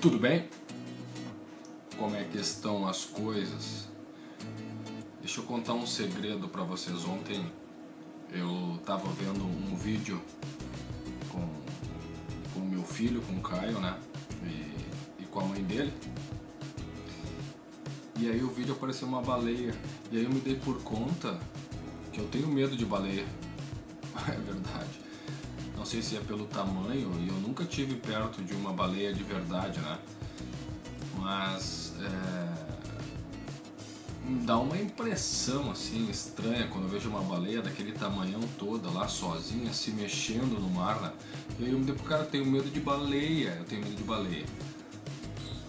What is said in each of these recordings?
Tudo bem? Como é que estão as coisas? Deixa eu contar um segredo para vocês. Ontem eu tava vendo um vídeo com o meu filho, com o Caio, né? E, e com a mãe dele. E aí o vídeo apareceu uma baleia. E aí eu me dei por conta que eu tenho medo de baleia. É verdade. Não sei se é pelo tamanho, e eu nunca tive perto de uma baleia de verdade, né? Mas é, dá uma impressão assim estranha quando eu vejo uma baleia daquele tamanhão toda lá sozinha se mexendo no mar, né? E aí eu me digo, cara, eu tenho medo de baleia, eu tenho medo de baleia.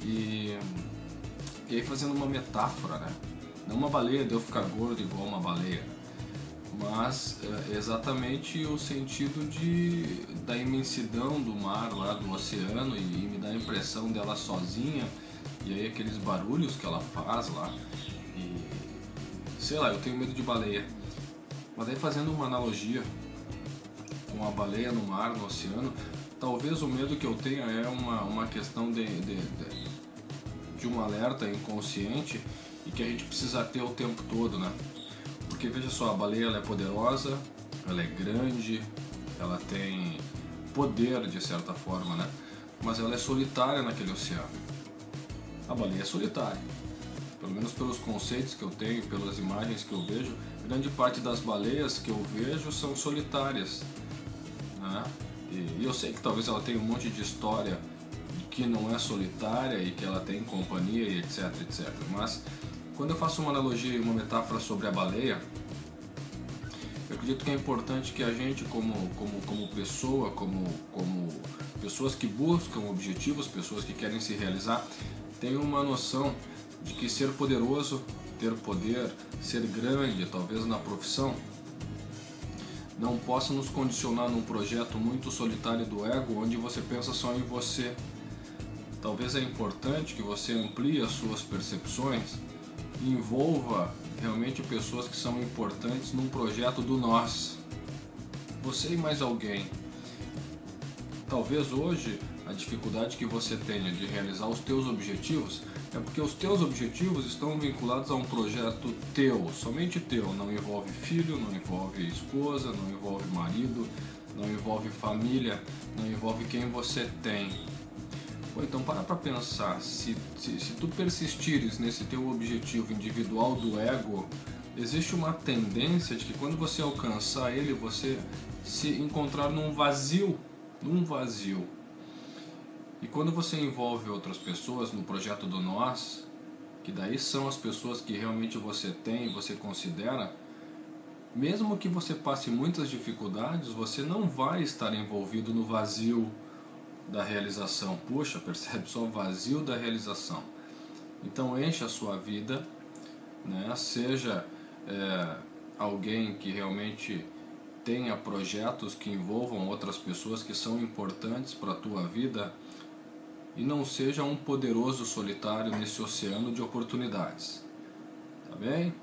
E, e aí fazendo uma metáfora, né? Não uma baleia de eu ficar gordo igual uma baleia mas é exatamente o sentido de, da imensidão do mar lá do oceano e, e, me dá a impressão dela sozinha e aí aqueles barulhos que ela faz lá e sei lá eu tenho medo de baleia. Mas aí fazendo uma analogia com a baleia no mar no oceano talvez o medo que eu tenha é uma, uma questão de, de, de, de um alerta inconsciente e que a gente precisa ter o tempo todo né porque veja só, a baleia ela é poderosa, ela é grande, ela tem poder de certa forma, né? Mas ela é solitária naquele oceano. A baleia é solitária. Pelo menos pelos conceitos que eu tenho, pelas imagens que eu vejo, grande parte das baleias que eu vejo são solitárias. Né? E, eu sei que talvez ela tenha um monte de história que não é solitária e que ela tem companhia e etc, etc. Mas quando eu faço uma analogia e uma metáfora sobre a baleia, eu acredito que é importante que a gente, como, como, como pessoa, como, como pessoas que buscam objetivos, pessoas que querem se realizar, tenham uma noção de que ser poderoso, ter poder, ser grande, talvez na profissão, não possa nos condicionar num projeto muito solitário do ego, onde você pensa só em você. Talvez é importante que você amplie as suas percepções envolva realmente pessoas que são importantes num projeto do nós. Você e mais alguém. Talvez hoje a dificuldade que você tenha de realizar os teus objetivos é porque os teus objetivos estão vinculados a um projeto teu, somente teu, não envolve filho, não envolve esposa, não envolve marido, não envolve família, não envolve quem você tem Pô, então para para pensar, se, se, se tu persistires nesse teu objetivo individual do ego, existe uma tendência de que quando você alcançar ele, você se encontrar num vazio, num vazio. E quando você envolve outras pessoas no projeto do nós, que daí são as pessoas que realmente você tem, você considera, mesmo que você passe muitas dificuldades, você não vai estar envolvido no vazio da realização. Puxa, percebe só o vazio da realização. Então enche a sua vida, né? seja é, alguém que realmente tenha projetos que envolvam outras pessoas que são importantes para a tua vida e não seja um poderoso solitário nesse oceano de oportunidades. Tá bem?